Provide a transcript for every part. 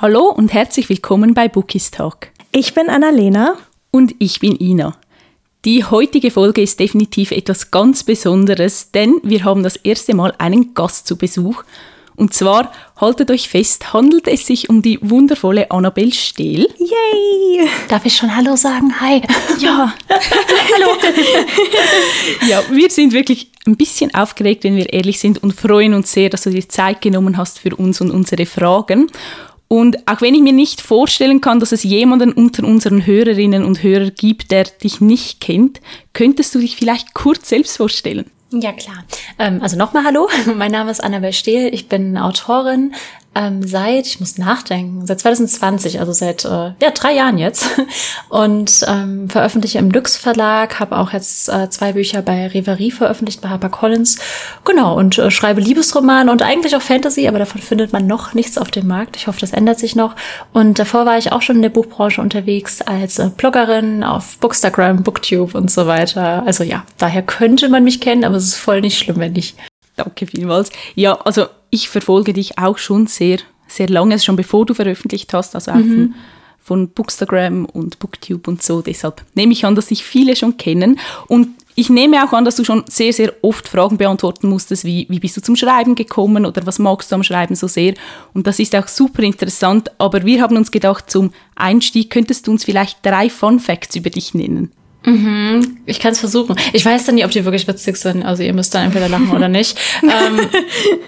Hallo und herzlich willkommen bei Bookies Talk. Ich bin Annalena. Und ich bin Ina. Die heutige Folge ist definitiv etwas ganz Besonderes, denn wir haben das erste Mal einen Gast zu Besuch. Und zwar, haltet euch fest, handelt es sich um die wundervolle Annabelle Stehl. Yay! Darf ich schon Hallo sagen? Hi. Ja. Hallo. ja, wir sind wirklich ein bisschen aufgeregt, wenn wir ehrlich sind und freuen uns sehr, dass du dir Zeit genommen hast für uns und unsere Fragen. Und auch wenn ich mir nicht vorstellen kann, dass es jemanden unter unseren Hörerinnen und Hörern gibt, der dich nicht kennt, könntest du dich vielleicht kurz selbst vorstellen? Ja, klar. Ähm, also nochmal Hallo. Mein Name ist Annabelle Stehl. Ich bin Autorin, ähm, seit, ich muss nachdenken, seit 2020, also seit äh, ja, drei Jahren jetzt. Und ähm, veröffentliche im Lux Verlag, habe auch jetzt äh, zwei Bücher bei Reverie veröffentlicht, bei HarperCollins. Genau, und äh, schreibe Liebesroman und eigentlich auch Fantasy, aber davon findet man noch nichts auf dem Markt. Ich hoffe, das ändert sich noch. Und davor war ich auch schon in der Buchbranche unterwegs als äh, Bloggerin auf Bookstagram, Booktube und so weiter. Also ja, daher könnte man mich kennen, aber es ist voll nicht schlimm, wenn nicht. Danke vielmals. Ja, also ich verfolge dich auch schon sehr, sehr lange, schon bevor du veröffentlicht hast, also auch mhm. von, von Bookstagram und Booktube und so. Deshalb nehme ich an, dass sich viele schon kennen. Und ich nehme auch an, dass du schon sehr, sehr oft Fragen beantworten musstest, wie, wie bist du zum Schreiben gekommen oder was magst du am Schreiben so sehr. Und das ist auch super interessant. Aber wir haben uns gedacht, zum Einstieg könntest du uns vielleicht drei Fun Facts über dich nennen. Mhm, ich kann es versuchen. Ich weiß dann nicht, ob die wirklich witzig sind. Also ihr müsst dann entweder lachen oder nicht. ähm,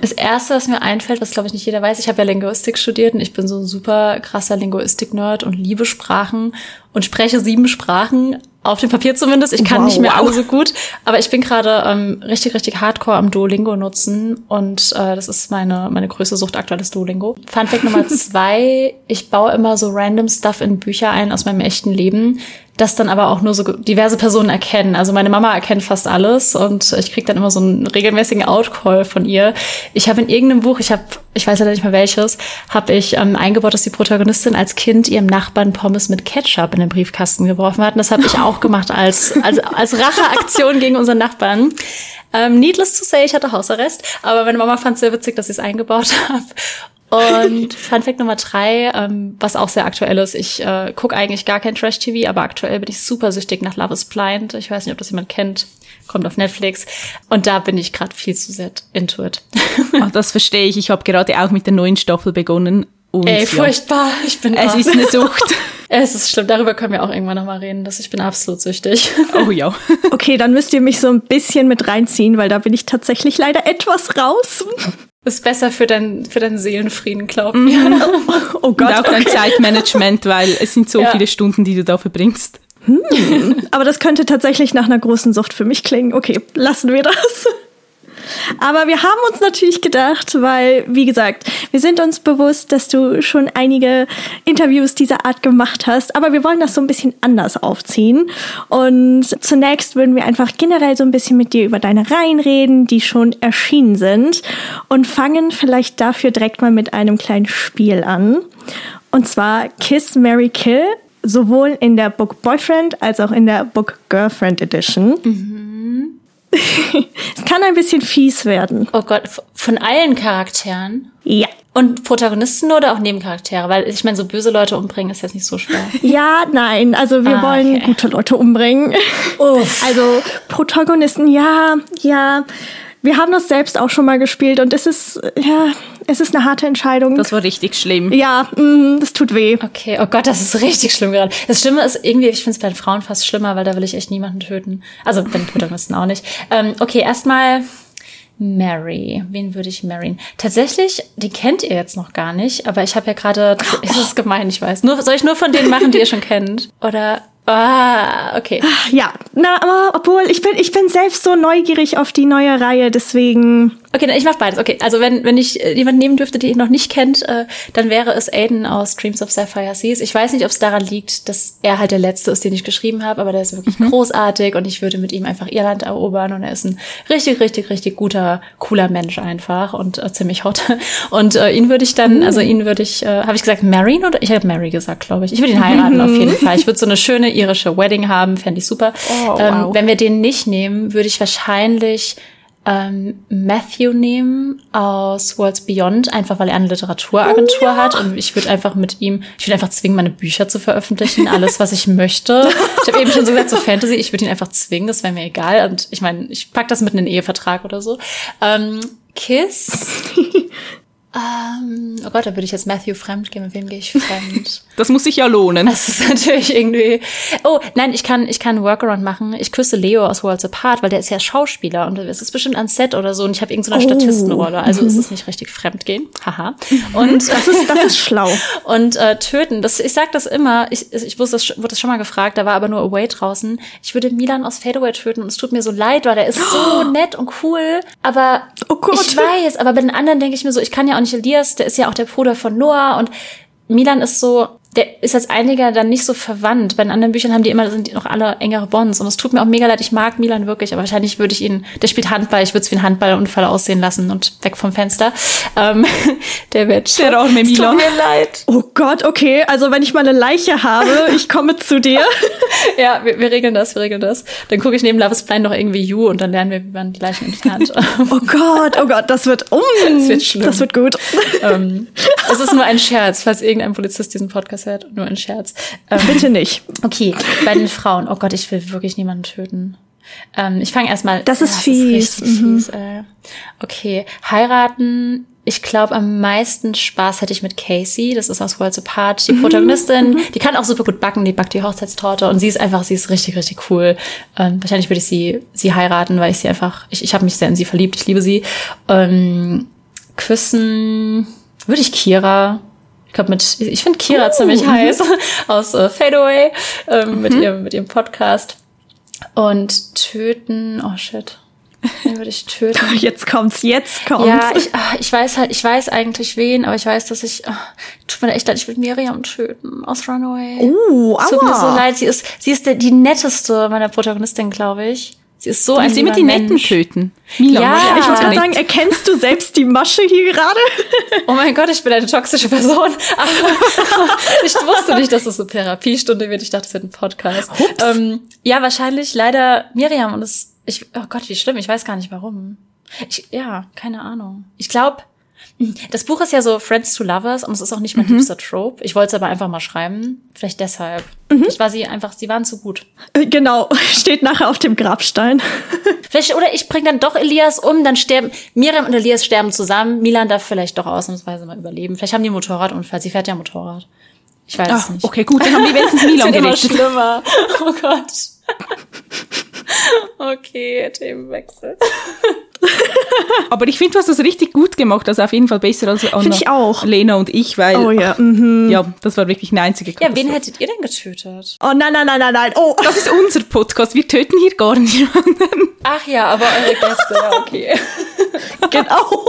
das Erste, was mir einfällt, was glaube ich nicht jeder weiß, ich habe ja Linguistik studiert und ich bin so ein super krasser Linguistik-Nerd und liebe Sprachen und spreche sieben Sprachen, auf dem Papier zumindest. Ich kann wow, nicht mehr wow. alle so gut, aber ich bin gerade ähm, richtig, richtig hardcore am Duolingo nutzen und äh, das ist meine, meine größte Sucht aktuell ist Duolingo. Fun Fact Nummer zwei, ich baue immer so random Stuff in Bücher ein aus meinem echten Leben, das dann aber auch nur so diverse Personen erkennen. Also meine Mama erkennt fast alles und ich kriege dann immer so einen regelmäßigen Outcall von ihr. Ich habe in irgendeinem Buch, ich habe, ich weiß leider nicht mehr welches, habe ich ähm, eingebaut, dass die Protagonistin als Kind ihrem Nachbarn Pommes mit Ketchup in den Briefkasten geworfen hat. Und das habe ich auch gemacht als, als, als Racheaktion gegen unseren Nachbarn. Ähm, needless to say, ich hatte Hausarrest, aber meine Mama fand es sehr witzig, dass ich es eingebaut habe. Und Fun Fact Nummer drei, ähm, was auch sehr aktuell ist, ich äh, gucke eigentlich gar kein Trash-TV, aber aktuell bin ich super süchtig nach Love is Blind. Ich weiß nicht, ob das jemand kennt. Kommt auf Netflix. Und da bin ich gerade viel zu sehr into it. Ach, das verstehe ich. Ich habe gerade auch mit der neuen Staffel begonnen. Und, Ey, furchtbar. Ja, ich bin Es ist eine Sucht. es ist schlimm. Darüber können wir auch irgendwann nochmal reden, dass ich bin absolut süchtig. Oh ja. okay, dann müsst ihr mich so ein bisschen mit reinziehen, weil da bin ich tatsächlich leider etwas raus. Ist besser für, dein, für deinen Seelenfrieden, glaub mir. Mhm. Oh Gott. Und auch dein Zeitmanagement, weil es sind so ja. viele Stunden, die du da verbringst. Hm. Aber das könnte tatsächlich nach einer großen Sucht für mich klingen. Okay, lassen wir das. Aber wir haben uns natürlich gedacht, weil, wie gesagt, wir sind uns bewusst, dass du schon einige Interviews dieser Art gemacht hast, aber wir wollen das so ein bisschen anders aufziehen. Und zunächst würden wir einfach generell so ein bisschen mit dir über deine Reihen reden, die schon erschienen sind und fangen vielleicht dafür direkt mal mit einem kleinen Spiel an. Und zwar Kiss, Mary Kill, sowohl in der Book Boyfriend als auch in der Book Girlfriend Edition. Mhm. es kann ein bisschen fies werden. Oh Gott, von allen Charakteren? Ja. Und Protagonisten oder auch Nebencharaktere? Weil ich meine, so böse Leute umbringen ist jetzt nicht so schwer. Ja, nein. Also wir ah, wollen okay. gute Leute umbringen. Uff. Also Protagonisten, ja, ja. Wir haben das selbst auch schon mal gespielt und es ist, ja, es ist eine harte Entscheidung. Das war richtig schlimm. Ja, mm, das tut weh. Okay, oh Gott, das ist richtig schlimm gerade. Das Schlimme ist irgendwie, ich finde es bei Frauen fast schlimmer, weil da will ich echt niemanden töten. Also bei den Protagonisten auch nicht. Ähm, okay, erstmal Mary. Wen würde ich marryen? Tatsächlich, die kennt ihr jetzt noch gar nicht, aber ich habe ja gerade, es ist gemein, ich weiß. Nur, soll ich nur von denen machen, die ihr schon kennt? Oder Ah, okay. Ja, na, aber obwohl ich bin, ich bin selbst so neugierig auf die neue Reihe, deswegen. Okay, ich mach beides. Okay, also wenn, wenn ich äh, jemanden nehmen dürfte, den ihr noch nicht kennt, äh, dann wäre es Aiden aus Dreams of Sapphire Seas. Ich weiß nicht, ob es daran liegt, dass er halt der Letzte ist, den ich geschrieben habe, aber der ist wirklich mhm. großartig und ich würde mit ihm einfach Irland erobern und er ist ein richtig, richtig, richtig guter, cooler Mensch einfach und äh, ziemlich hot. Und äh, ihn würde ich dann, mhm. also ihn würde ich, äh, habe ich gesagt, marryen oder? Ich habe Mary gesagt, glaube ich. Ich würde ihn heiraten auf jeden Fall. Ich würde so eine schöne irische Wedding haben, fände ich super. Oh, ähm, wow. Wenn wir den nicht nehmen, würde ich wahrscheinlich ähm, Matthew nehmen aus Worlds Beyond, einfach weil er eine Literaturagentur oh, ja. hat und ich würde einfach mit ihm, ich würde einfach zwingen, meine Bücher zu veröffentlichen, alles, was ich möchte. Ich habe eben schon so gesagt, so Fantasy, ich würde ihn einfach zwingen, das wäre mir egal. Und ich meine, ich pack das mit in den Ehevertrag oder so. Ähm, Kiss ähm, oh Gott, da würde ich jetzt Matthew fremd gehen. Mit wem gehe ich fremd? Das muss sich ja lohnen. Das ist natürlich irgendwie. Oh, nein, ich kann, ich kann einen Workaround machen. Ich küsse Leo aus Worlds Apart, weil der ist ja Schauspieler und es ist bestimmt ein Set oder so und ich habe irgendeine so oh. Statistenrolle. Also mhm. ist es nicht richtig fremdgehen. Haha. Und das ist, das ist schlau. Und äh, töten. Das, ich sag das immer. Ich, ich wusste, das wurde das schon mal gefragt. Da war aber nur Away draußen. Ich würde Milan aus Fadeaway töten und es tut mir so leid, weil der ist so nett und cool. Aber oh ich weiß. Aber bei den anderen denke ich mir so, ich kann ja auch nicht Elias, der ist ja auch der Bruder von Noah und Milan ist so, der ist als einiger dann nicht so verwandt. Bei den anderen Büchern haben die immer, sind die noch alle engere Bonds. Und es tut mir auch mega leid, ich mag Milan wirklich, aber wahrscheinlich würde ich ihn, der spielt Handball, ich würde es wie ein Handballunfall aussehen lassen und weg vom Fenster. Ähm, der wird. Der auch mit Milan. Tut mir leid. Oh Gott, okay. Also wenn ich mal eine Leiche habe, ich komme zu dir. ja, wir, wir, regeln das, wir regeln das. Dann gucke ich neben Love is Blind noch irgendwie You und dann lernen wir, wie man die Leichen entfernt. oh Gott, oh Gott, das wird, um, das wird schlimm. Das wird gut. Ähm, es ist nur ein Scherz, falls irgendein Polizist diesen Podcast hört. Nur ein Scherz. Ähm, Bitte nicht. Okay, bei den Frauen. Oh Gott, ich will wirklich niemanden töten. Ähm, ich fange erstmal. Das ist ja, fies. Das ist mhm. fies äh. Okay, heiraten. Ich glaube, am meisten Spaß hätte ich mit Casey. Das ist aus Worlds Apart, die mhm. Protagonistin. Mhm. Die kann auch super gut backen. Die backt die Hochzeitstorte und sie ist einfach, sie ist richtig, richtig cool. Ähm, wahrscheinlich würde ich sie, sie heiraten, weil ich sie einfach, ich, ich habe mich sehr in sie verliebt. Ich liebe sie. Ähm, küssen würde ich Kira glaube mit, ich finde Kira uh, ziemlich uh, heiß aus äh, Fadeaway ähm, mit mhm. ihrem mit ihrem Podcast und töten. Oh shit. Wen würde ich töten? Jetzt kommt's, jetzt kommt's. Ja, ich, ach, ich weiß halt, ich weiß eigentlich wen, aber ich weiß, dass ich, oh, tut mir echt leid, ich würde Miriam töten aus Runaway. Uh, aua. Tut mir so leid, sie ist, sie ist der, die netteste meiner Protagonistin, glaube ich. Sie ist so ein Sie mit die Netten töten. Milan, ja, ich muss gerade sagen, erkennst du selbst die Masche hier gerade? oh mein Gott, ich bin eine toxische Person. ich wusste nicht, dass das eine Therapiestunde wird. Ich dachte, es wird ein Podcast. Ähm, ja, wahrscheinlich leider Miriam und es, ich, oh Gott, wie schlimm. Ich weiß gar nicht warum. Ich, ja, keine Ahnung. Ich glaube, das Buch ist ja so Friends to Lovers und es ist auch nicht mein mhm. liebster Trope. Ich wollte es aber einfach mal schreiben. Vielleicht deshalb. Mhm. Ich war sie einfach, sie waren zu gut. Äh, genau, steht nachher auf dem Grabstein. vielleicht, oder ich bringe dann doch Elias um, dann sterben, Miriam und Elias sterben zusammen. Milan darf vielleicht doch ausnahmsweise mal überleben. Vielleicht haben die einen Motorradunfall. Sie fährt ja Motorrad. Ich weiß Ach, es nicht. Okay, gut, dann haben die wenigstens Milan gerettet. schlimmer. Oh Gott. okay, Themenwechsel. Aber ich finde, du hast das richtig gut gemacht. Also auf jeden Fall besser als Anna, ich auch. Lena und ich, weil oh, ja. Mhm. ja, das war wirklich eine einzige Ja, wen hättet ihr denn getötet? Oh nein, nein, nein, nein, nein. Oh, das ist unser Podcast. Wir töten hier gar niemanden. Ach ja, aber eure Gäste, ja, okay. genau.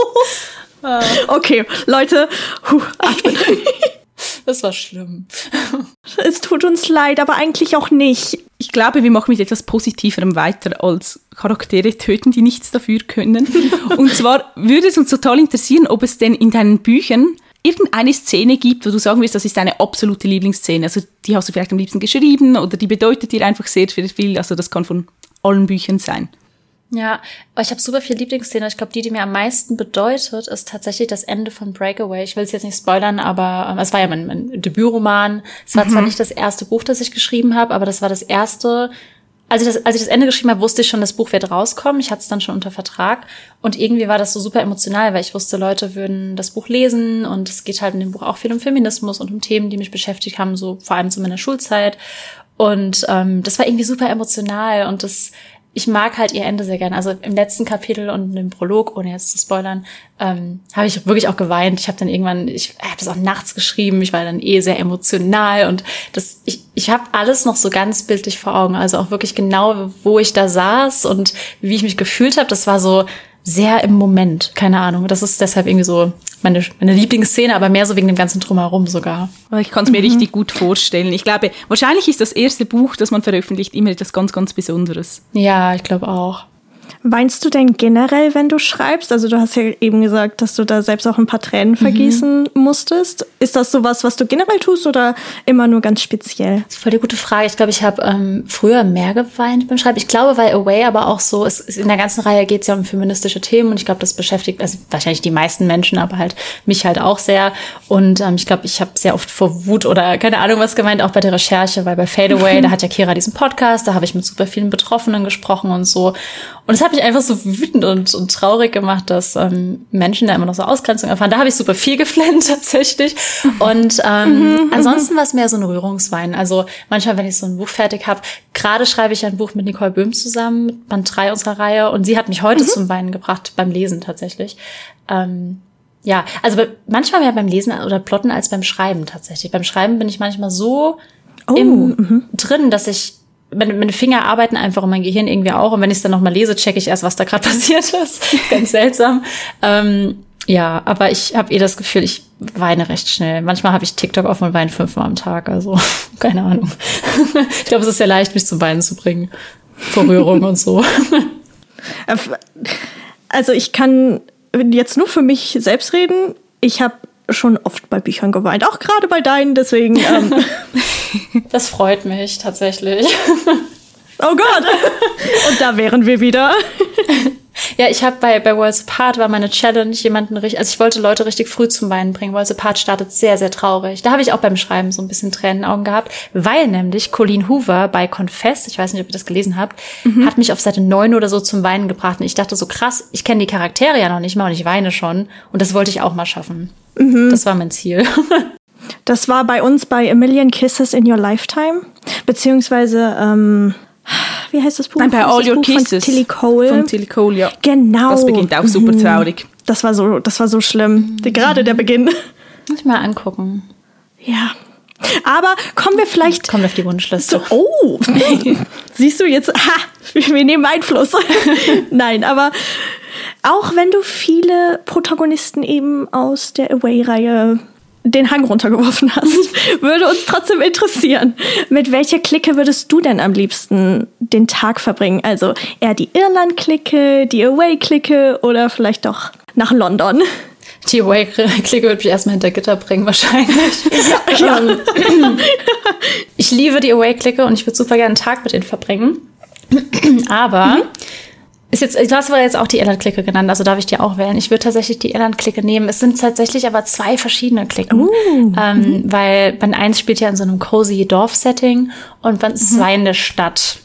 Ah. Okay, Leute. Puh, das war schlimm. Es tut uns leid, aber eigentlich auch nicht. Ich glaube, wir machen mit etwas Positiverem weiter als Charaktere töten, die nichts dafür können. Und zwar würde es uns total interessieren, ob es denn in deinen Büchern irgendeine Szene gibt, wo du sagen wirst, das ist deine absolute Lieblingsszene. Also die hast du vielleicht am liebsten geschrieben oder die bedeutet dir einfach sehr, sehr viel. Also das kann von allen Büchern sein. Ja, aber ich habe super viele Lieblingsszenen. Ich glaube, die, die mir am meisten bedeutet, ist tatsächlich das Ende von Breakaway. Ich will es jetzt nicht spoilern, aber ähm, es war ja mein, mein Debütroman. Es war mhm. zwar nicht das erste Buch, das ich geschrieben habe, aber das war das erste. Als ich das, als ich das Ende geschrieben habe, wusste ich schon, das Buch wird rauskommen. Ich hatte es dann schon unter Vertrag. Und irgendwie war das so super emotional, weil ich wusste, Leute würden das Buch lesen. Und es geht halt in dem Buch auch viel um Feminismus und um Themen, die mich beschäftigt haben, so vor allem zu meiner Schulzeit. Und ähm, das war irgendwie super emotional und das ich mag halt ihr Ende sehr gern. Also im letzten Kapitel und im Prolog, ohne jetzt zu spoilern, ähm, habe ich wirklich auch geweint. Ich habe dann irgendwann, ich habe das auch nachts geschrieben. Ich war dann eh sehr emotional und das, ich, ich habe alles noch so ganz bildlich vor Augen. Also auch wirklich genau, wo ich da saß und wie ich mich gefühlt habe. Das war so sehr im Moment. Keine Ahnung. Das ist deshalb irgendwie so meine, meine Lieblingsszene, aber mehr so wegen dem ganzen Drumherum sogar. Ich kann es mir mhm. richtig gut vorstellen. Ich glaube, wahrscheinlich ist das erste Buch, das man veröffentlicht, immer etwas ganz, ganz Besonderes. Ja, ich glaube auch. Weinst du denn generell, wenn du schreibst? Also du hast ja eben gesagt, dass du da selbst auch ein paar Tränen vergießen mhm. musstest. Ist das sowas, was du generell tust oder immer nur ganz speziell? Das ist voll die gute Frage. Ich glaube, ich habe ähm, früher mehr geweint beim Schreiben. Ich glaube, weil Away aber auch so, es, in der ganzen Reihe geht es ja um feministische Themen und ich glaube, das beschäftigt also wahrscheinlich die meisten Menschen, aber halt mich halt auch sehr. Und ähm, ich glaube, ich habe sehr oft vor Wut oder keine Ahnung was gemeint, auch bei der Recherche, weil bei Fade Away, da hat ja Kira diesen Podcast, da habe ich mit super vielen Betroffenen gesprochen und so. Und es hat mich einfach so wütend und, und traurig gemacht, dass ähm, Menschen da immer noch so Ausgrenzung erfahren. Da habe ich super viel geflennt tatsächlich. Und ähm, mhm. ansonsten war es mehr so ein Rührungswein. Also manchmal, wenn ich so ein Buch fertig habe, gerade schreibe ich ein Buch mit Nicole Böhm zusammen, Band 3 unserer Reihe. Und sie hat mich heute mhm. zum Weinen gebracht, beim Lesen tatsächlich. Ähm, ja, also manchmal mehr beim Lesen oder Plotten als beim Schreiben tatsächlich. Beim Schreiben bin ich manchmal so oh, im, mhm. drin, dass ich meine, meine Finger arbeiten einfach und mein Gehirn irgendwie auch. Und wenn ich es dann nochmal lese, checke ich erst, was da gerade passiert ist. Ganz seltsam. Ähm, ja, aber ich habe eh das Gefühl, ich weine recht schnell. Manchmal habe ich TikTok offen und weine fünfmal am Tag. Also keine Ahnung. ich glaube, es ist sehr leicht, mich zum Weinen zu bringen. Vor Rührung und so. Also ich kann jetzt nur für mich selbst reden. Ich habe schon oft bei Büchern geweint, auch gerade bei deinen, deswegen. Ähm. Das freut mich tatsächlich. Oh Gott! Und da wären wir wieder. Ja, ich habe bei, bei Worlds Apart war meine Challenge, jemanden richtig, also ich wollte Leute richtig früh zum Weinen bringen. Worlds Apart startet sehr, sehr traurig. Da habe ich auch beim Schreiben so ein bisschen Tränen in den Augen gehabt, weil nämlich Colleen Hoover bei Confess, ich weiß nicht, ob ihr das gelesen habt, mhm. hat mich auf Seite 9 oder so zum Weinen gebracht. Und ich dachte so krass, ich kenne die Charaktere ja noch nicht mal und ich weine schon. Und das wollte ich auch mal schaffen. Mhm. Das war mein Ziel. Das war bei uns bei A Million Kisses in Your Lifetime, beziehungsweise ähm, wie heißt das Buch? Nein, bei All Your Buch Kisses. Von Tilly Cole. Von Tilly Cole, ja. Genau. Das beginnt auch super mhm. traurig. Das war so, das war so schlimm. Mhm. Gerade der Beginn. Muss ich mal angucken. Ja. Aber kommen wir vielleicht. Kommen wir auf die Wunschliste. So, oh! Siehst du jetzt? Ha! Wir nehmen Einfluss. Nein, aber auch wenn du viele Protagonisten eben aus der Away-Reihe den Hang runtergeworfen hast, würde uns trotzdem interessieren. Mit welcher Clique würdest du denn am liebsten den Tag verbringen? Also eher die Irland-Clique, die Away-Clique oder vielleicht doch nach London? Die Away-Clique würde mich erstmal hinter Gitter bringen, wahrscheinlich. Ja, ja. Ähm, ich liebe die Away-Clique und ich würde super gerne einen Tag mit ihnen verbringen. Aber mhm. Ist jetzt, du hast aber jetzt auch die Irland-Clique genannt, also darf ich die auch wählen. Ich würde tatsächlich die Irland-Clique nehmen. Es sind tatsächlich aber zwei verschiedene Klicken. Uh, ähm, mhm. Weil Band 1 spielt ja in so einem cozy Dorf-Setting und Band 2 mhm. in der Stadt.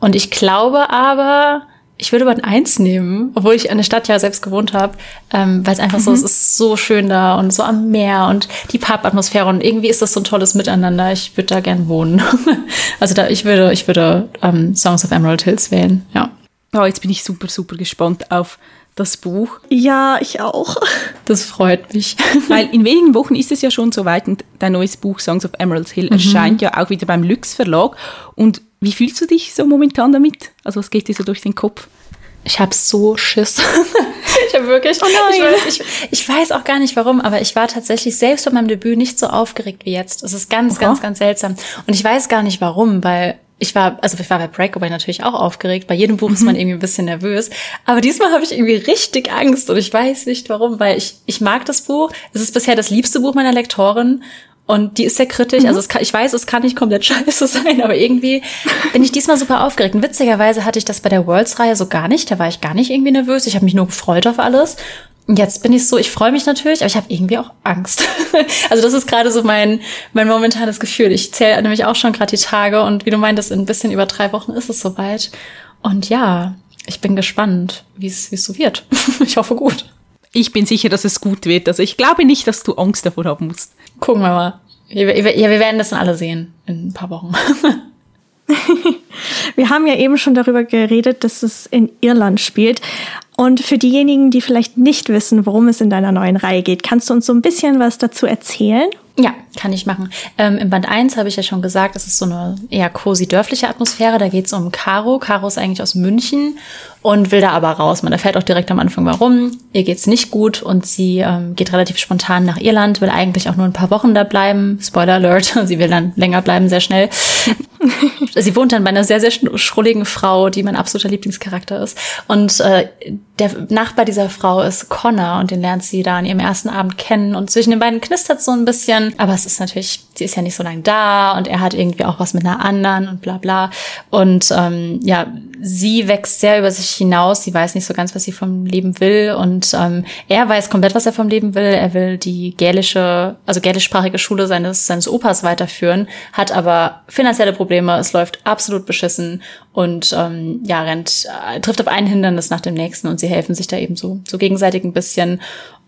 Und ich glaube aber, ich würde Band 1 nehmen, obwohl ich in der Stadt ja selbst gewohnt habe, ähm, weil es einfach mhm. so, es ist so schön da und so am Meer und die Pub-Atmosphäre und irgendwie ist das so ein tolles Miteinander. Ich würde da gern wohnen. also da, ich würde, ich würde ähm, Songs of Emerald Hills wählen, ja. Oh, jetzt bin ich super, super gespannt auf das Buch. Ja, ich auch. Das freut mich. Weil in wenigen Wochen ist es ja schon soweit und dein neues Buch Songs of Emerald Hill mhm. erscheint ja auch wieder beim Lux Verlag. Und wie fühlst du dich so momentan damit? Also was geht dir so durch den Kopf? Ich habe so Schiss. ich habe wirklich. Oh nein. Ich weiß, ich, ich, weiß auch gar nicht warum, aber ich war tatsächlich selbst bei meinem Debüt nicht so aufgeregt wie jetzt. Es ist ganz, Aha. ganz, ganz seltsam. Und ich weiß gar nicht warum, weil ich war, also ich war bei Breakaway natürlich auch aufgeregt. Bei jedem Buch mhm. ist man irgendwie ein bisschen nervös. Aber diesmal habe ich irgendwie richtig Angst und ich weiß nicht warum, weil ich, ich mag das Buch. Es ist bisher das liebste Buch meiner Lektorin. Und die ist sehr kritisch. Mhm. Also es kann, ich weiß, es kann nicht komplett scheiße sein, aber irgendwie bin ich diesmal super aufgeregt. Und witzigerweise hatte ich das bei der Worlds-Reihe so gar nicht. Da war ich gar nicht irgendwie nervös. Ich habe mich nur gefreut auf alles. Jetzt bin ich so, ich freue mich natürlich, aber ich habe irgendwie auch Angst. also das ist gerade so mein, mein momentanes Gefühl. Ich zähle nämlich auch schon gerade die Tage und wie du meintest, in ein bisschen über drei Wochen ist es soweit. Und ja, ich bin gespannt, wie es so wird. ich hoffe gut. Ich bin sicher, dass es gut wird. Also ich glaube nicht, dass du Angst davor haben musst. Gucken wir mal. Ja, wir werden das dann alle sehen in ein paar Wochen. wir haben ja eben schon darüber geredet, dass es in Irland spielt. Und für diejenigen, die vielleicht nicht wissen, worum es in deiner neuen Reihe geht, kannst du uns so ein bisschen was dazu erzählen? Ja, kann ich machen. Ähm, Im Band 1 habe ich ja schon gesagt, es ist so eine eher cozy dörfliche Atmosphäre. Da geht es um Caro. Caro ist eigentlich aus München und will da aber raus. Man erfährt auch direkt am Anfang, warum. Ihr geht's nicht gut und sie ähm, geht relativ spontan nach Irland, will eigentlich auch nur ein paar Wochen da bleiben. Spoiler Alert, sie will dann länger bleiben, sehr schnell. sie wohnt dann bei einer sehr, sehr schrulligen Frau, die mein absoluter Lieblingscharakter ist. Und äh, der Nachbar dieser Frau ist Connor und den lernt sie da an ihrem ersten Abend kennen. Und zwischen den beiden knistert so ein bisschen. Aber es ist natürlich, sie ist ja nicht so lange da und er hat irgendwie auch was mit einer anderen und bla bla. Und ähm, ja, sie wächst sehr über sich hinaus. Sie weiß nicht so ganz, was sie vom Leben will. Und ähm, er weiß komplett, was er vom Leben will. Er will die gälische, also gälischsprachige Schule seines, seines Opas weiterführen, hat aber finanzielle Probleme. Es läuft absolut beschissen und ähm, ja, rennt, äh, trifft auf ein Hindernis nach dem nächsten und sie helfen sich da eben so, so gegenseitig ein bisschen.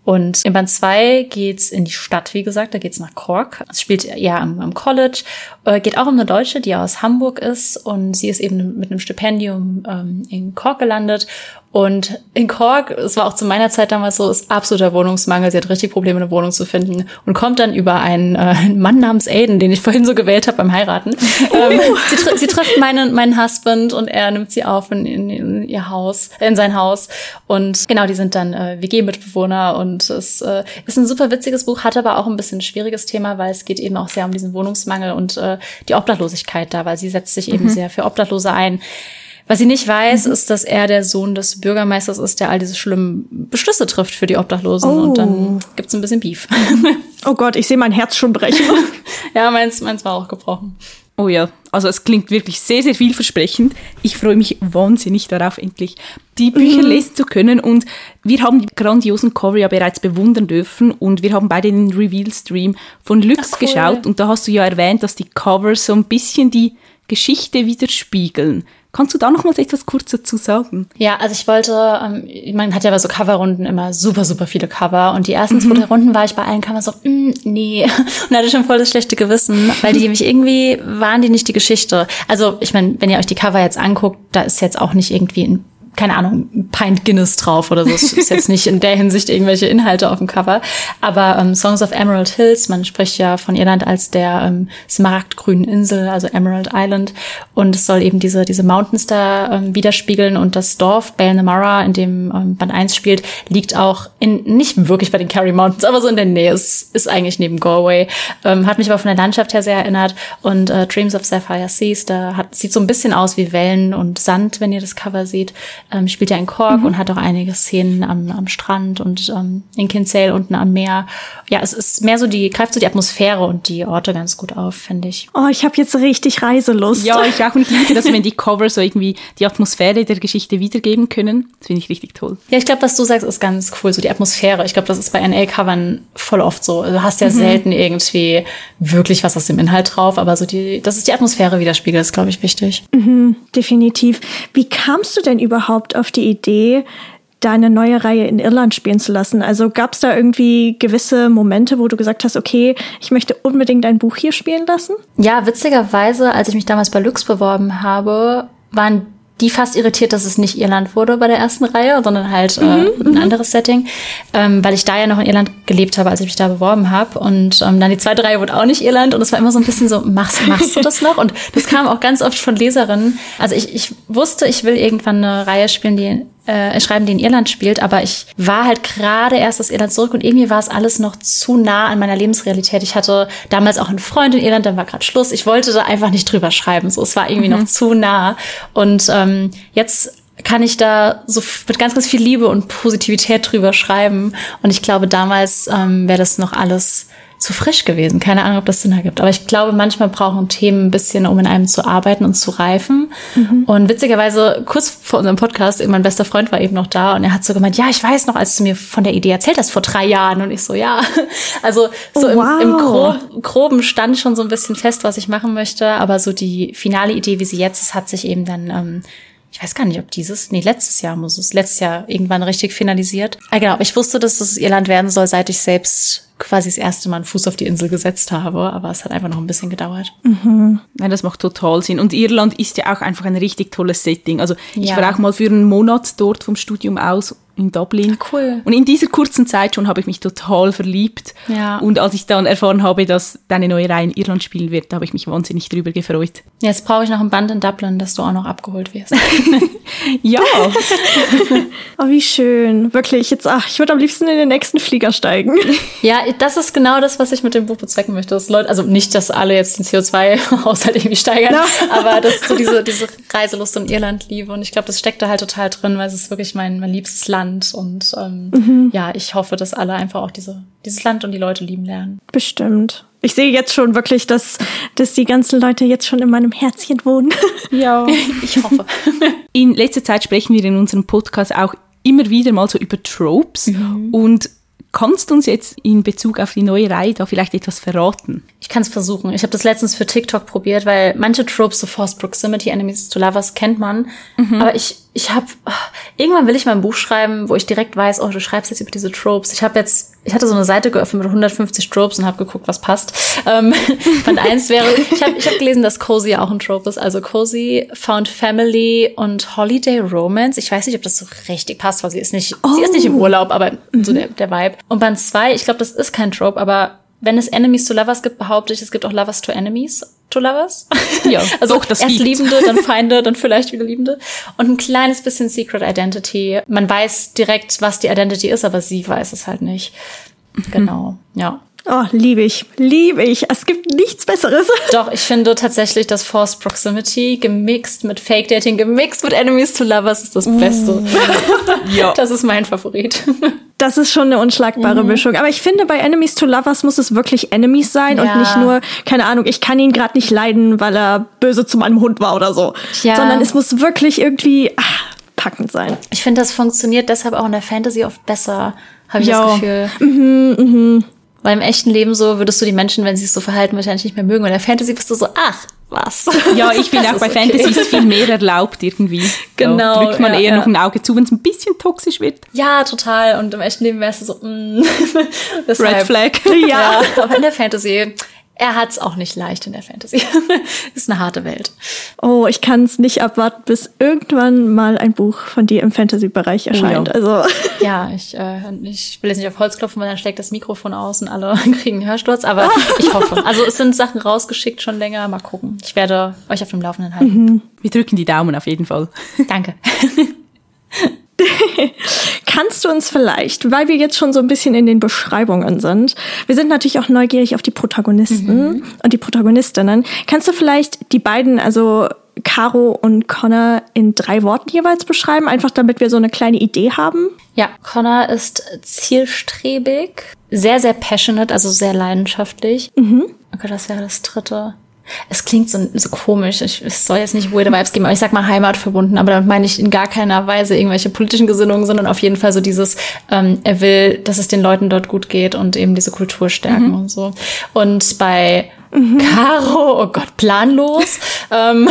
Und in Band 2 geht's in die Stadt, wie gesagt, da geht's nach Cork. Es spielt ja am, am College. Äh, geht auch um eine Deutsche, die aus Hamburg ist und sie ist eben mit einem Stipendium ähm, in Cork gelandet und in Cork, es war auch zu meiner Zeit damals so, ist absoluter Wohnungsmangel. Sie hat richtig Probleme, eine Wohnung zu finden und kommt dann über einen äh, Mann namens Aiden, den ich vorhin so gewählt habe beim Heiraten. ähm, sie, tr sie, trifft meinen, meinen Husband und er nimmt sie auf in, in, in ihr Haus, in sein Haus. Und genau, die sind dann äh, WG-Mitbewohner und es äh, ist ein super witziges Buch, hat aber auch ein bisschen ein schwieriges Thema, weil es geht eben auch sehr um diesen Wohnungsmangel und äh, die Obdachlosigkeit da, weil sie setzt sich eben mhm. sehr für Obdachlose ein. Was sie nicht weiß, mhm. ist, dass er der Sohn des Bürgermeisters ist, der all diese schlimmen Beschlüsse trifft für die Obdachlosen. Oh. Und dann gibt's ein bisschen Beef. oh Gott, ich sehe mein Herz schon brechen. ja, meins, meins war auch gebrochen. Oh ja, also es klingt wirklich sehr, sehr vielversprechend. Ich freue mich wahnsinnig darauf, endlich die Bücher mhm. lesen zu können. Und wir haben die grandiosen Cover ja bereits bewundern dürfen. Und wir haben beide den Reveal-Stream von Lux cool. geschaut. Und da hast du ja erwähnt, dass die Covers so ein bisschen die Geschichte widerspiegeln. Kannst du da noch mal etwas kurz dazu sagen? Ja, also ich wollte, ähm, man hat ja bei so Coverrunden immer super, super viele Cover und die ersten zwei mhm. Runden war ich bei allen Covers so, mm, nee, und hatte schon voll das schlechte Gewissen, weil die mich irgendwie, waren die nicht die Geschichte. Also ich meine, wenn ihr euch die Cover jetzt anguckt, da ist jetzt auch nicht irgendwie ein keine Ahnung, Pint Guinness drauf oder so. Es ist jetzt nicht in der Hinsicht irgendwelche Inhalte auf dem Cover. Aber ähm, Songs of Emerald Hills, man spricht ja von Irland als der ähm, smaragdgrünen Insel, also Emerald Island. Und es soll eben diese, diese Mountains da ähm, widerspiegeln. Und das Dorf Balnamara, in dem ähm, Band 1 spielt, liegt auch in, nicht wirklich bei den Kerry Mountains, aber so in der Nähe. Es ist eigentlich neben Galway. Ähm, hat mich aber von der Landschaft her sehr erinnert. Und äh, Dreams of Sapphire Seas, da hat, sieht so ein bisschen aus wie Wellen und Sand, wenn ihr das Cover seht ähm, spielt ja in Cork mhm. und hat auch einige Szenen am, am Strand und ähm, in Kinsale unten am Meer. Ja, es ist mehr so die, greift so die Atmosphäre und die Orte ganz gut auf, finde ich. Oh, ich habe jetzt richtig Reiselust. Ja, ich auch. Und ich liebe das, wenn die Cover so irgendwie die Atmosphäre der Geschichte wiedergeben können. Das finde ich richtig toll. Ja, ich glaube, was du sagst, ist ganz cool, so die Atmosphäre. Ich glaube, das ist bei NL-Covern voll oft so. Du hast ja mhm. selten irgendwie wirklich was aus dem Inhalt drauf, aber so die, dass es die Atmosphäre widerspiegelt, ist, glaube ich, wichtig. Mhm, definitiv. Wie kamst du denn überhaupt überhaupt auf die Idee, deine neue Reihe in Irland spielen zu lassen? Also gab es da irgendwie gewisse Momente, wo du gesagt hast, okay, ich möchte unbedingt dein Buch hier spielen lassen? Ja, witzigerweise, als ich mich damals bei Lux beworben habe, waren die fast irritiert, dass es nicht Irland wurde bei der ersten Reihe, sondern halt äh, mhm, ein mhm. anderes Setting, ähm, weil ich da ja noch in Irland gelebt habe, als ich mich da beworben habe. Und ähm, dann die zweite Reihe wurde auch nicht Irland und es war immer so ein bisschen so, machst, machst du das noch? Und das kam auch ganz oft von Leserinnen. Also ich, ich wusste, ich will irgendwann eine Reihe spielen, die äh, schreiben, die in Irland spielt, aber ich war halt gerade erst aus Irland zurück und irgendwie war es alles noch zu nah an meiner Lebensrealität. Ich hatte damals auch einen Freund in Irland, dann war gerade Schluss. Ich wollte da einfach nicht drüber schreiben. So, es war irgendwie mhm. noch zu nah. Und ähm, jetzt kann ich da so mit ganz, ganz viel Liebe und Positivität drüber schreiben. Und ich glaube, damals ähm, wäre das noch alles zu frisch gewesen. Keine Ahnung, ob das Sinn ergibt. Aber ich glaube, manchmal brauchen Themen ein bisschen, um in einem zu arbeiten und zu reifen. Mhm. Und witzigerweise, kurz vor unserem Podcast, mein bester Freund war eben noch da und er hat so gemeint, ja, ich weiß noch, als du mir von der Idee erzählt hast vor drei Jahren. Und ich so, ja. Also so oh, wow. im, im Grob, Groben stand schon so ein bisschen fest, was ich machen möchte. Aber so die finale Idee, wie sie jetzt ist, hat sich eben dann ähm, ich weiß gar nicht, ob dieses, nee, letztes Jahr muss es, letztes Jahr irgendwann richtig finalisiert. Ah, genau, ich wusste, dass es Irland werden soll, seit ich selbst quasi das erste Mal einen Fuß auf die Insel gesetzt habe, aber es hat einfach noch ein bisschen gedauert. Mhm. Ja, das macht total Sinn. Und Irland ist ja auch einfach ein richtig tolles Setting. Also ich ja. war auch mal für einen Monat dort vom Studium aus in Dublin. Cool. Und in dieser kurzen Zeit schon habe ich mich total verliebt. Ja. Und als ich dann erfahren habe, dass deine neue Reihe in Irland spielen wird, da habe ich mich wahnsinnig drüber gefreut. Jetzt brauche ich noch ein Band in Dublin, dass du auch noch abgeholt wirst. Ja, Oh, wie schön. Wirklich, jetzt, ach, ich würde am liebsten in den nächsten Flieger steigen. ja, das ist genau das, was ich mit dem Buch bezwecken möchte. Dass Leute, also nicht, dass alle jetzt den CO2-Haushalt irgendwie steigern, Ja. aber dass so diese, diese Reiselust und Irland liebe. Und ich glaube, das steckt da halt total drin, weil es ist wirklich mein, mein liebstes Land. Und ähm, ja, ich hoffe, dass alle einfach auch diese, dieses Land und die Leute lieben lernen. Bestimmt. Ich sehe jetzt schon wirklich, dass, dass die ganzen Leute jetzt schon in meinem Herzchen wohnen. ja. Ich hoffe. In letzter Zeit sprechen wir in unserem Podcast auch immer wieder mal so über Tropes. Und kannst du uns jetzt in Bezug auf die neue Reihe da vielleicht etwas verraten? Ich kann es versuchen. Ich habe das letztens für TikTok probiert, weil manche Tropes, so Forced Proximity, Enemies to Lovers, kennt man. Aber ich, ich habe, irgendwann will ich mal ein Buch schreiben, wo ich direkt weiß, oh, du schreibst jetzt über diese Tropes. Ich habe jetzt, ich hatte so eine Seite geöffnet mit 150 Tropes und habe geguckt, was passt. Ähm, Band eins wäre, ich habe ich hab gelesen, dass Cozy ja auch ein Trope ist. Also Cozy, Found Family und Holiday Romance. Ich weiß nicht, ob das so richtig passt, weil sie ist nicht, sie ist nicht im Urlaub, aber so der, der Vibe. Und Band zwei, ich glaube, das ist kein Trope, aber wenn es Enemies to Lovers gibt, behaupte ich, es gibt auch Lovers to Enemies to Lovers. Ja, also doch, das erst gibt's. Liebende, dann Feinde, dann vielleicht wieder Liebende. Und ein kleines bisschen Secret Identity. Man weiß direkt, was die Identity ist, aber sie weiß es halt nicht. Genau, ja. Oh, liebe ich, liebe ich. Es gibt nichts Besseres. Doch, ich finde tatsächlich, dass Forced Proximity gemixt mit Fake Dating, gemixt mit Enemies to Lovers ist das Beste. Ja. Das ist mein Favorit. Das ist schon eine unschlagbare Mischung. Aber ich finde, bei Enemies to Lovers muss es wirklich Enemies sein Ja. und nicht nur, keine Ahnung, ich kann ihn gerade nicht leiden, weil er böse zu meinem Hund war oder so. Ja. Sondern es muss wirklich irgendwie ah, packend sein. Ich finde, das funktioniert deshalb auch in der Fantasy oft besser, habe ich Ja. das Gefühl. Weil im echten Leben so würdest du die Menschen, wenn sie sich so verhalten, wahrscheinlich nicht mehr mögen. Und in der Fantasy bist du so, ach, was? Ja, ich finde auch bei okay. Fantasy ist viel mehr erlaubt irgendwie. Genau, Da drückt man ja, eher ja. noch ein Auge zu, wenn es ein bisschen toxisch wird. Ja, total. Und im echten Leben wärst du so, mm. Red Flag. Ja, aber in der Fantasy, er hat's auch nicht leicht in der Fantasy. ist eine harte Welt. Oh, ich kann es nicht abwarten, bis irgendwann mal ein Buch von dir im Fantasy-Bereich erscheint. ja. Also Ja, ich, äh, ich will jetzt nicht auf Holz klopfen, weil dann schlägt das Mikrofon aus und alle kriegen einen Hörsturz, aber ich hoffe. Also es sind Sachen rausgeschickt schon länger. Mal gucken. Ich werde euch auf dem Laufenden halten. Wir drücken die Daumen auf jeden Fall. Danke. kannst du uns vielleicht, weil wir jetzt schon so ein bisschen in den Beschreibungen sind, wir sind natürlich auch neugierig auf die Protagonisten und die Protagonistinnen. Kannst du vielleicht die beiden, also Caro und Connor, in drei Worten jeweils beschreiben, einfach damit wir so eine kleine Idee haben? Ja, Connor ist zielstrebig, sehr, sehr passionate, also sehr leidenschaftlich. Okay, das wäre das dritte. Es klingt so, so komisch. Ich, es soll jetzt nicht weirde Vibes geben, aber ich sag mal Heimat verbunden. Aber damit meine ich in gar keiner Weise irgendwelche politischen Gesinnungen, sondern auf jeden Fall so dieses, ähm, er will, dass es den Leuten dort gut geht und eben diese Kultur stärken und so. Und bei Caro, oh Gott, planlos. ähm,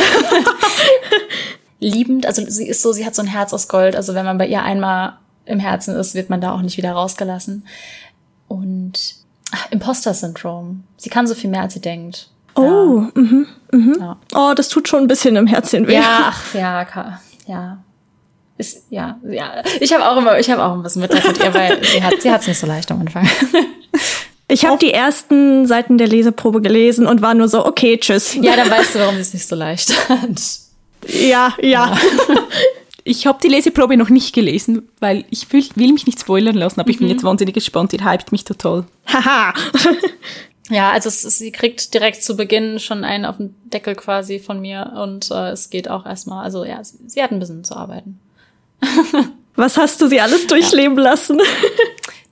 liebend, also sie ist so, sie hat so ein Herz aus Gold. Also wenn man bei ihr einmal im Herzen ist, wird man da auch nicht wieder rausgelassen. Und Imposter-Syndrom. Sie kann so viel mehr, als sie denkt. Oh, mhm. Ja. Oh, das tut schon ein bisschen im Herzen weh. Ja, ach, ja, ka- ja. Ist, ja, ja. Ich habe auch immer, ich habe auch ein bisschen Mitleid mit ihr, weil sie hat, sie hat's nicht so leicht am Anfang. Ich habe die ersten Seiten der Leseprobe gelesen und war nur so, okay, tschüss. ja, dann weißt du, warum sie es nicht so leicht hat. ja. ja. Ich habe die Leseprobe noch nicht gelesen, weil ich will, will mich nicht spoilern lassen, aber ich bin jetzt wahnsinnig gespannt. Ihr hypt mich total. Haha. Ja, also es, sie kriegt direkt zu Beginn schon einen auf den Deckel quasi von mir und äh, es geht auch erstmal, also ja, sie, sie hat ein bisschen zu arbeiten. Was hast du sie alles durchleben lassen?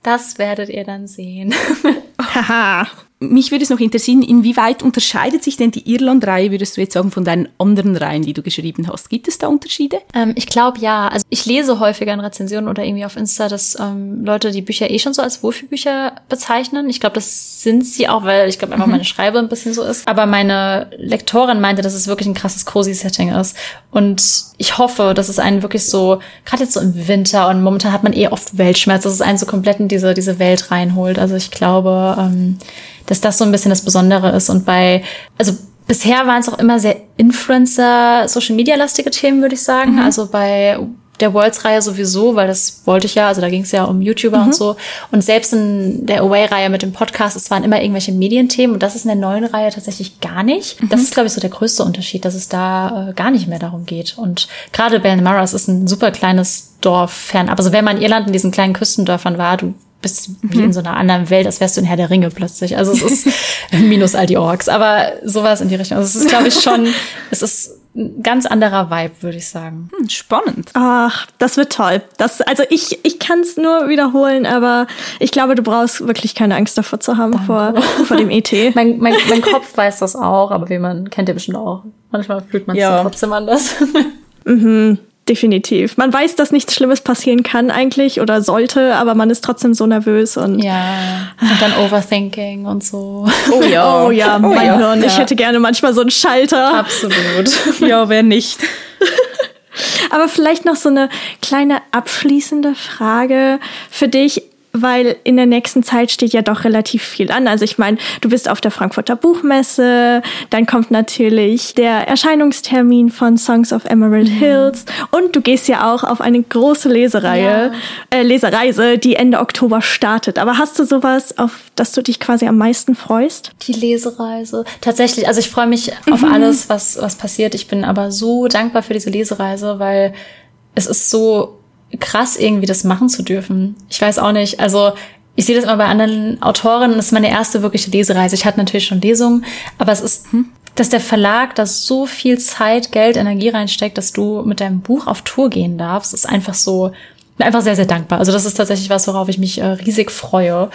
Das werdet ihr dann sehen. Haha. Mich würde es noch interessieren, inwieweit unterscheidet sich denn die Irland-Reihe, würdest du jetzt sagen, von deinen anderen Reihen, die du geschrieben hast? Gibt es da Unterschiede? Ähm, ich glaube ja. Also ich lese häufiger in Rezensionen oder irgendwie auf Insta, dass ähm, Leute die Bücher eh schon so als Wohlfühlbücher bezeichnen. Ich glaube, das sind sie auch, weil ich glaube einfach meine Schreibe ein bisschen so ist. Aber meine Lektorin meinte, dass es wirklich ein krasses Cozy-Setting ist. Und ich hoffe, dass es einen wirklich so, gerade jetzt so im Winter und momentan hat man eh oft Weltschmerz, dass es einen so komplett in diese, diese Welt reinholt. Also ich glaube, ähm, dass das so ein bisschen das Besondere ist. Und bei, also bisher waren es auch immer sehr Influencer, Social Media lastige Themen, würde ich sagen. Also bei der Worlds-Reihe sowieso, weil das wollte ich ja, also da ging es ja um YouTuber mhm. und so. Und selbst in der Away-Reihe mit dem Podcast, es waren immer irgendwelche Medienthemen und das ist in der neuen Reihe tatsächlich gar nicht. Mhm. Das ist, glaube ich, so der größte Unterschied, dass es da äh, gar nicht mehr darum geht. Und gerade Balnamaras ist ein super kleines Dorf fernab. Also wenn man in Irland in diesen kleinen Küstendörfern war, du bist wie mhm. in so einer anderen Welt, als wärst du in Herr der Ringe plötzlich. Also es ist minus all die Orks, aber sowas in die Richtung. Also es ist, glaube ich, schon, es ist ein ganz anderer Vibe, würde ich sagen. Hm, spannend. Ach, das wird toll. Das, also ich, ich kann es nur wiederholen, aber ich glaube, du brauchst wirklich keine Angst davor zu haben vor, vor dem ET. mein, mein, mein Kopf weiß das auch, aber wie man kennt ja bestimmt auch. Manchmal fühlt man es ja. trotzdem anders. mhm. Definitiv. Man weiß, dass nichts Schlimmes passieren kann eigentlich oder sollte, aber man ist trotzdem so nervös und ja und dann Overthinking und so. Oh ja, oh ja, oh mein ja. Hirn. Ich hätte gerne manchmal so einen Schalter. Absolut. ja, wer nicht. aber vielleicht noch so eine kleine abschließende Frage für dich weil in der nächsten Zeit steht ja doch relativ viel an. Also ich meine, du bist auf der Frankfurter Buchmesse, dann kommt natürlich der Erscheinungstermin von Songs of Emerald mhm. Hills und du gehst ja auch auf eine große Lesereihe, ja. äh, Lesereise, die Ende Oktober startet. Aber hast du sowas, auf das du dich quasi am meisten freust? Die Lesereise. Tatsächlich, also ich freue mich auf mhm. alles, was, was passiert. Ich bin aber so dankbar für diese Lesereise, weil es ist so krass, irgendwie das machen zu dürfen. Ich weiß auch nicht. Also ich sehe das immer bei anderen Autorinnen. Das ist meine erste wirkliche Lesereise. Ich hatte natürlich schon Lesungen, aber es ist, hm, dass der Verlag da so viel Zeit, Geld, Energie reinsteckt, dass du mit deinem Buch auf Tour gehen darfst, ist einfach so, einfach sehr, sehr dankbar. Also das ist tatsächlich was, worauf ich mich äh, riesig freue.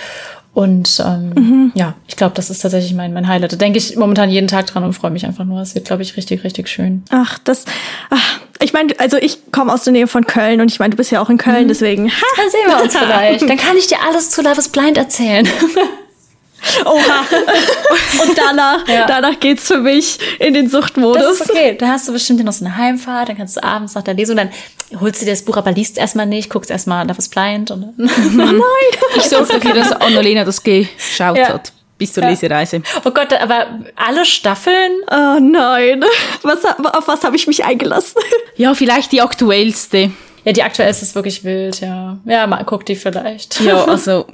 Und ähm, mhm. ja, ich glaube, das ist tatsächlich mein, mein Highlight. Da denke ich momentan jeden Tag dran und freue mich einfach nur. Es wird, glaube ich, richtig, richtig schön. Ach, das. Ach, ich meine, also ich komme aus der Nähe von Köln und ich meine, du bist ja auch in Köln, mhm. deswegen. Ha. Dann sehen wir uns vielleicht. Dann kann ich dir alles zu Love is Blind erzählen. Oha. Und danach, ja. danach geht's für mich in den Suchtmodus. Das ist okay. Dann hast du bestimmt noch so eine Heimfahrt, dann kannst du abends nach der Lesung, dann holst du dir das Buch, aber liest erstmal nicht, guckst erstmal Love is Blind und oh nein. Ich sorge dafür, dass Annalena das geschaut ja. hat. Bis zur ja. Lesereise. Oh Gott, aber alle Staffeln? Oh nein. Was, auf was habe ich mich eingelassen? Ja, vielleicht die aktuellste. Ja, die aktuellste ist wirklich wild, ja. Ja, mal guck die vielleicht. Ja, also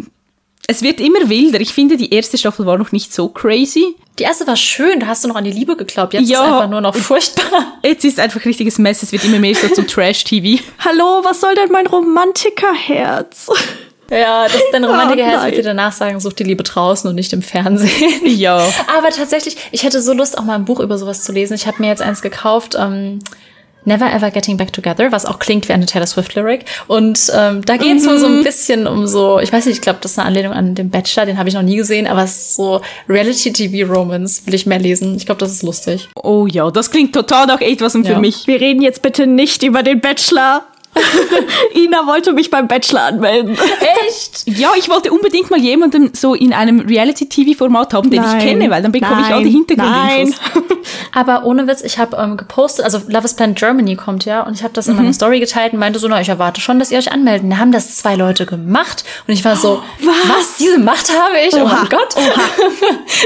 es wird immer wilder. Ich finde, die erste Staffel war noch nicht so crazy. Die erste war schön, da hast du noch an die Liebe geglaubt. Jetzt ja, ist einfach nur noch furchtbar. Jetzt ist einfach richtiges Mess. Es wird immer mehr so zum Trash-TV. Hallo, was soll denn mein Romantikerherz? Ja, das dein Romantikerherz oh, wird dir danach sagen, such die Liebe draußen und nicht im Fernsehen. Ja. Aber tatsächlich, ich hätte so Lust, auch mal ein Buch über sowas zu lesen. Ich habe mir jetzt eins gekauft. Ähm, Never Ever Getting Back Together, was auch klingt wie eine Taylor Swift Lyric. Und ähm, da geht es mhm. so ein bisschen um so, ich weiß nicht, ich glaube, das ist eine Anlehnung an den Bachelor, den habe ich noch nie gesehen, aber es ist so Reality-TV-Romance, will ich mehr lesen. Ich glaube, das ist lustig. Oh ja, das klingt total nach etwas für ja. mich. Wir reden jetzt bitte nicht über den Bachelor. Ina wollte mich beim Bachelor anmelden. Echt? Ja, ich wollte unbedingt mal jemanden so in einem Reality-TV-Format haben, den Nein. ich kenne, weil dann bekomme Nein. ich all die Hintergrundinfos. Aber ohne Witz, ich habe ähm, gepostet, also Love is Plan Germany kommt ja, und ich habe das in mhm. meiner Story geteilt und meinte so, na, ich erwarte schon, dass ihr euch anmelden. Da haben das zwei Leute gemacht und ich war so, oh, was? was? Diese Macht habe ich? Oh Oha. Oh mein Gott.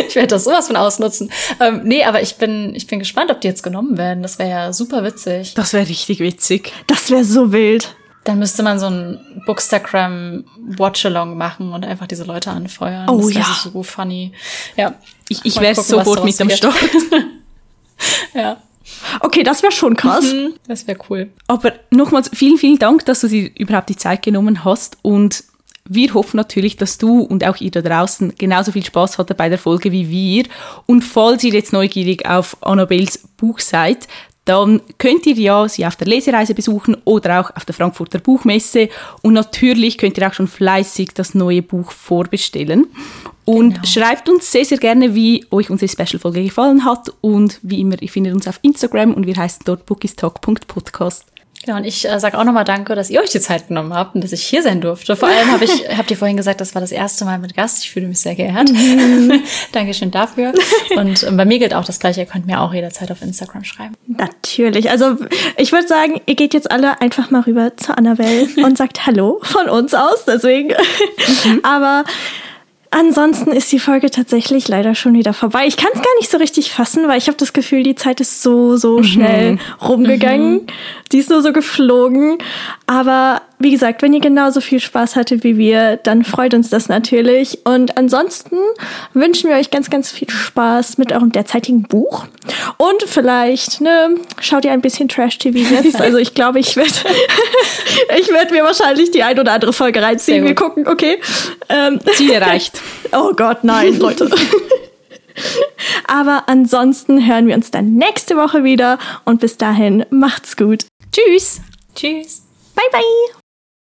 ich werde das sowas von ausnutzen. Ähm, nee, aber ich bin, ich bin gespannt, ob die jetzt genommen werden. Das wäre ja super witzig. Das wäre richtig witzig. Das wäre so wild. Dann müsste man so ein Bookstagram Watchalong machen und einfach diese Leute anfeuern. Oh das ja. so funny. Ja. Ich, ich wäre sofort mit am Start. ja. Okay, das wäre schon krass. Mhm, das wäre cool. Aber nochmals vielen, vielen Dank, dass du dir überhaupt die Zeit genommen hast und wir hoffen natürlich, dass du und auch ihr da draußen genauso viel Spaß hattet bei der Folge wie wir. Und falls ihr jetzt neugierig auf Annabels Buch seid, dann könnt ihr ja sie auf der Lesereise besuchen oder auch auf der Frankfurter Buchmesse. Und natürlich könnt ihr auch schon fleißig das neue Buch vorbestellen. Und genau. schreibt uns sehr, sehr gerne, wie euch unsere Special-Folge gefallen hat. Und wie immer, ihr findet uns auf Instagram und wir heißen dort bookistalk.podcast. Genau, und ich äh, sage auch nochmal Danke, dass ihr euch die Zeit genommen habt und dass ich hier sein durfte. Vor allem habe ich, habt ihr vorhin gesagt, das war das erste Mal mit Gast. Ich fühle mich sehr geehrt. Mhm. Dankeschön dafür. Und äh, bei mir gilt auch das Gleiche. Ihr könnt mir auch jederzeit auf Instagram schreiben. Natürlich. Also ich würde sagen, ihr geht jetzt alle einfach mal rüber zu Annabelle und sagt Hallo von uns aus. Deswegen. Mhm. Aber Ansonsten ist die Folge tatsächlich leider schon wieder vorbei. Ich kann es gar nicht so richtig fassen, weil ich habe das Gefühl, die Zeit ist so, so schnell mhm. rumgegangen. Mhm. Die ist nur so geflogen. Aber wie gesagt, wenn ihr genauso viel Spaß hattet wie wir, dann freut uns das natürlich. Und ansonsten wünschen wir euch ganz, ganz viel Spaß mit eurem derzeitigen Buch. Und vielleicht, ne, schaut ihr ein bisschen Trash-TV jetzt. Also ich glaube, ich werde ich werd mir wahrscheinlich die ein oder andere Folge reinziehen. Wir gucken, okay. Ähm. Ziel erreicht. oh Gott, nein, Leute. Aber ansonsten hören wir uns dann nächste Woche wieder und bis dahin macht's gut. Tschüss. Tschüss. Bye, bye.